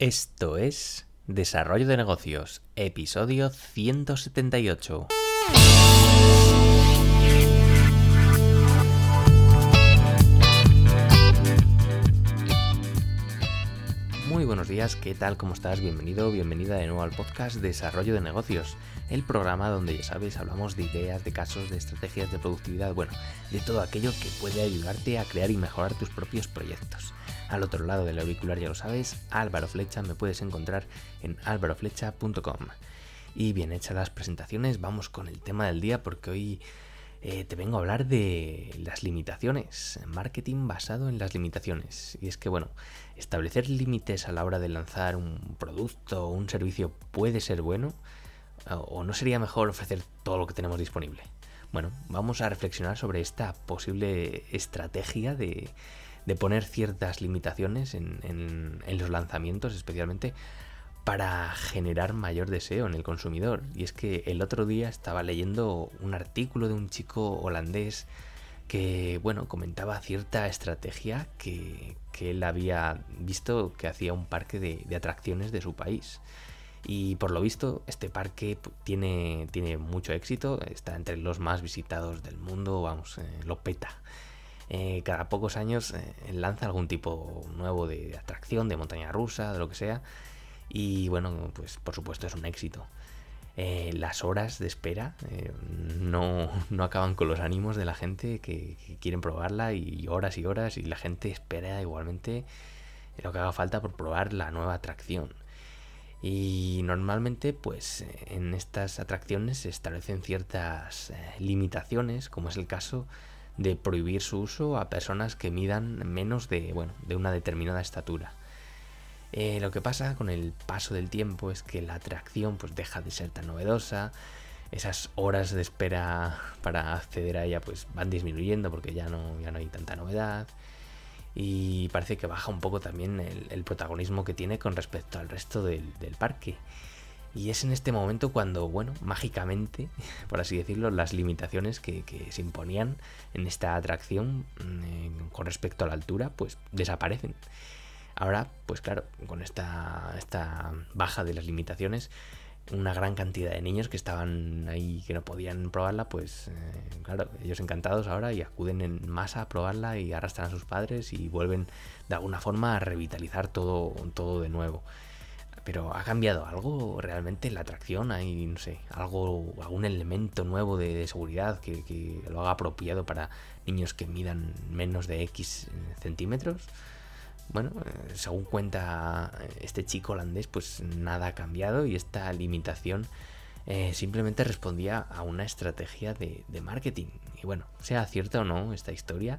Esto es Desarrollo de Negocios, episodio 178. Muy buenos días, ¿qué tal? ¿Cómo estás? Bienvenido, bienvenida de nuevo al podcast Desarrollo de Negocios, el programa donde ya sabes, hablamos de ideas, de casos, de estrategias de productividad, bueno, de todo aquello que puede ayudarte a crear y mejorar tus propios proyectos. Al otro lado del auricular ya lo sabes, Álvaro Flecha, me puedes encontrar en álvaroflecha.com. Y bien hechas las presentaciones, vamos con el tema del día porque hoy eh, te vengo a hablar de las limitaciones, marketing basado en las limitaciones. Y es que, bueno, establecer límites a la hora de lanzar un producto o un servicio puede ser bueno, o no sería mejor ofrecer todo lo que tenemos disponible. Bueno, vamos a reflexionar sobre esta posible estrategia de, de poner ciertas limitaciones en, los lanzamientos, especialmente para generar mayor deseo en el consumidor. Y es que el otro día estaba leyendo un artículo de un chico holandés que, bueno, comentaba cierta estrategia que, él había visto que hacía un parque de, atracciones de su país. Y por lo visto, este parque tiene, tiene mucho éxito, está entre los más visitados del mundo, vamos, eh, lo peta. Eh, cada pocos años eh, lanza algún tipo nuevo de atracción, de montaña rusa, de lo que sea. Y bueno, pues por supuesto es un éxito. Eh, las horas de espera no, acaban con los ánimos de la gente que, quieren probarla y horas y horas y la gente espera igualmente lo que haga falta por probar la nueva atracción. Y normalmente, pues en estas atracciones se establecen ciertas limitaciones, como es el caso de prohibir su uso a personas que midan menos de, bueno, de una determinada estatura. Eh, lo que pasa con el paso del tiempo es que la atracción pues deja de ser tan novedosa, esas horas de espera para acceder a ella pues van disminuyendo porque ya no, ya no hay tanta novedad y parece que baja un poco también el, protagonismo que tiene con respecto al resto del parque. Y es en este momento cuando, bueno, mágicamente, por así decirlo, las limitaciones que, se imponían en esta atracción mm, con respecto a la altura, pues desaparecen. Ahora, pues claro, con esta, esta baja de las limitaciones, una gran cantidad de niños que estaban ahí que no podían probarla, pues eh, claro, ellos encantados ahora y acuden en masa a probarla y arrastran a sus padres y vuelven de alguna forma a revitalizar todo, todo de nuevo. Pero ¿ha cambiado algo realmente la atracción? ¿Hay, no sé, algo, algún elemento nuevo de, seguridad que, lo haga apropiado para niños que midan menos de X centímetros? Bueno, eh, según cuenta este chico holandés, pues nada ha cambiado y esta limitación eh, simplemente respondía a una estrategia de marketing. Y bueno, sea cierta o no esta historia,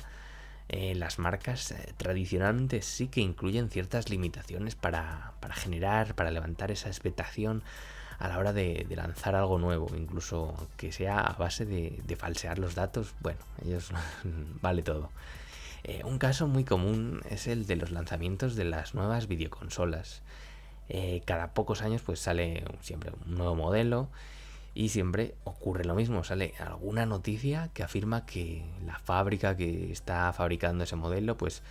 eh, las marcas eh, tradicionalmente sí que incluyen ciertas limitaciones para, generar, para levantar esa expectación a la hora de, lanzar algo nuevo, incluso que sea a base de, falsear los datos, bueno, ellos vale todo. Eh, un caso muy común es el de los lanzamientos de las nuevas videoconsolas. cada pocos años pues sale siempre un nuevo modelo y siempre ocurre lo mismo, sale alguna noticia que afirma que la fábrica que está fabricando ese modelo pues,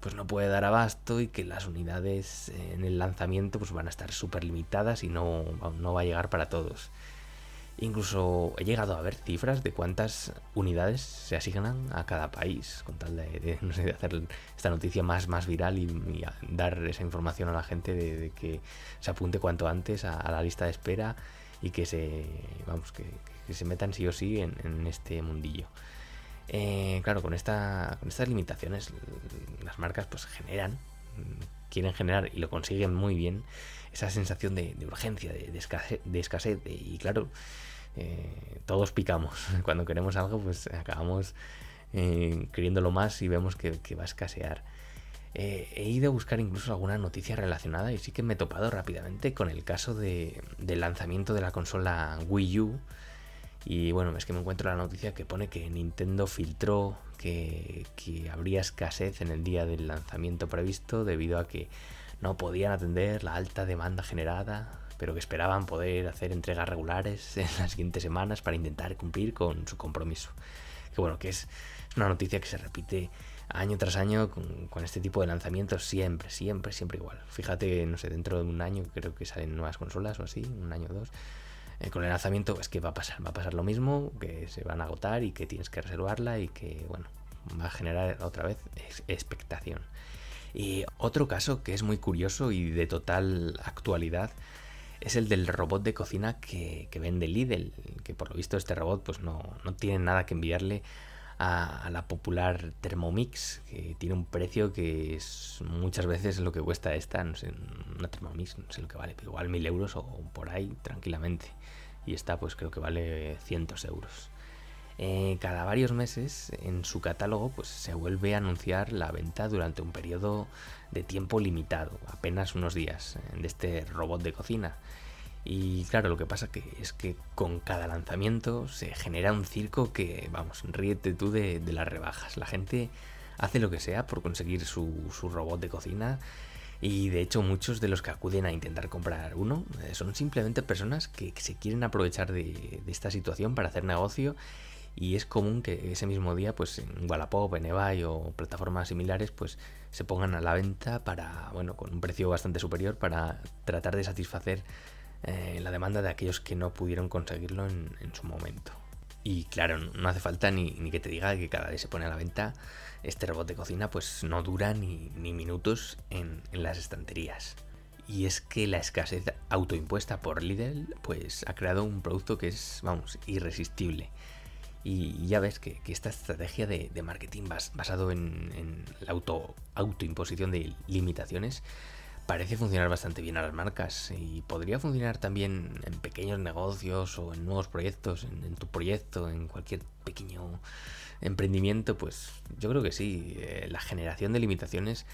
pues no puede dar abasto y que las unidades en el lanzamiento pues van a estar súper limitadas y no, no va a llegar para todos. Incluso he llegado a ver cifras de cuántas unidades se asignan a cada país, con tal de, hacer esta noticia más, más viral y, dar esa información a la gente de, que se apunte cuanto antes a la lista de espera y que se, vamos, que, se metan sí o sí en, este mundillo. Eh, claro, con, esta, con estas limitaciones las marcas pues generan, quieren generar y lo consiguen muy bien esa sensación de, urgencia, de, escasez, y claro, eh, todos picamos. Cuando queremos algo pues acabamos eh, queriéndolo más y vemos que va a escasear. Eh, he ido a buscar incluso alguna noticia relacionada y sí que me he topado rápidamente con el caso de, del lanzamiento de la consola Wii U. Y bueno, es que me encuentro la noticia que pone que Nintendo filtró que, que habría escasez en el día del lanzamiento previsto debido a que no podían atender la alta demanda generada, pero que esperaban poder hacer entregas regulares en las siguientes semanas para intentar cumplir con su compromiso. Que bueno, que es una noticia que se repite año tras año con, este tipo de lanzamientos siempre, siempre, siempre igual. Fíjate, no sé, dentro de un año creo que salen nuevas consolas o así, un año o dos. Eh, con el lanzamiento es que va a pasar, va a pasar lo mismo, que se van a agotar y que tienes que reservarla y que, bueno, va a generar otra vez expectación. Y otro caso que es muy curioso y de total actualidad es el del robot de cocina que, vende Lidl, que por lo visto este robot pues no, no tiene nada que enviarle a, la popular Thermomix, que tiene un precio que es muchas veces lo que cuesta esta, no sé, una Thermomix, no sé lo que vale, pero igual mil euros o por ahí tranquilamente. Y esta pues creo que vale cientos euros. Eh, cada varios meses en su catálogo pues se vuelve a anunciar la venta durante un periodo de tiempo limitado, apenas unos días, de este robot de cocina. Y claro, lo que pasa que es que con cada lanzamiento se genera un circo que, vamos, ríete tú de, las rebajas. La gente hace lo que sea por conseguir su, robot de cocina y de hecho muchos de los que acuden a intentar comprar uno eh, son simplemente personas que, se quieren aprovechar de, esta situación para hacer negocio y es común que ese mismo día pues en Wallapop, en eBay o plataformas similares pues se pongan a la venta para, bueno, con un precio bastante superior para tratar de satisfacer eh, la demanda de aquellos que no pudieron conseguirlo en, su momento. Y claro, no hace falta ni, que te diga que cada vez se pone a la venta este robot de cocina, pues no dura ni, minutos en, las estanterías. Y es que la escasez autoimpuesta por Lidl, pues ha creado un producto que es, vamos, irresistible. Y ya ves que, esta estrategia de, marketing basado en, la auto, autoimposición de limitaciones parece funcionar bastante bien a las marcas y podría funcionar también en pequeños negocios o en nuevos proyectos, en, tu proyecto, en cualquier pequeño emprendimiento, pues yo creo que sí. Eh, la generación de limitaciones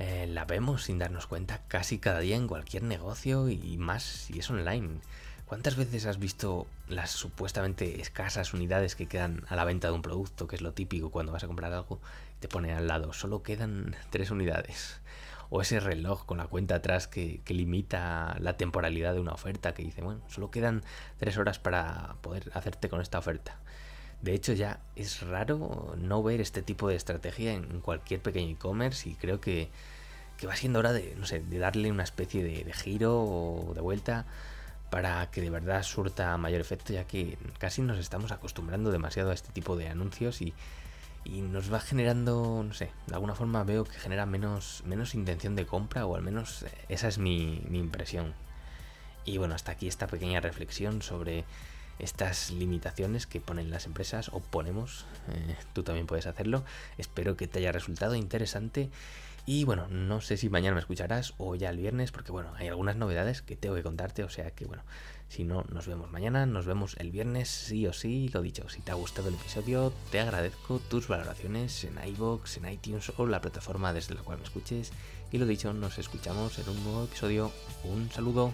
eh, la vemos sin darnos cuenta casi cada día en cualquier negocio y más si es online. ¿Cuántas veces has visto las supuestamente escasas unidades que quedan a la venta de un producto, que es lo típico cuando vas a comprar algo, te pone al lado, solo quedan tres unidades? O ese reloj con la cuenta atrás que, limita la temporalidad de una oferta, que dice, bueno, solo quedan tres horas para poder hacerte con esta oferta. De hecho, ya es raro no ver este tipo de estrategia en cualquier pequeño e-commerce y creo que, va siendo hora de, no sé, de darle una especie de, de giro o de vuelta para que de verdad surta mayor efecto, ya que casi nos estamos acostumbrando demasiado a este tipo de anuncios y, y nos va generando, no sé, de alguna forma veo que genera menos, menos intención de compra o al menos eh, esa es mi, impresión. Y bueno, hasta aquí esta pequeña reflexión sobre estas limitaciones que ponen las empresas o ponemos, eh, tú también puedes hacerlo. Espero que te haya resultado interesante y bueno, no sé si mañana me escucharás o ya el viernes porque bueno, hay algunas novedades que tengo que contarte, o sea que bueno, si no, nos vemos mañana, nos vemos el viernes, sí o sí. Lo dicho, si te ha gustado el episodio, te agradezco tus valoraciones en iBox, en iTunes o la plataforma desde la cual me escuches. Y lo dicho, nos escuchamos en un nuevo episodio. Un saludo.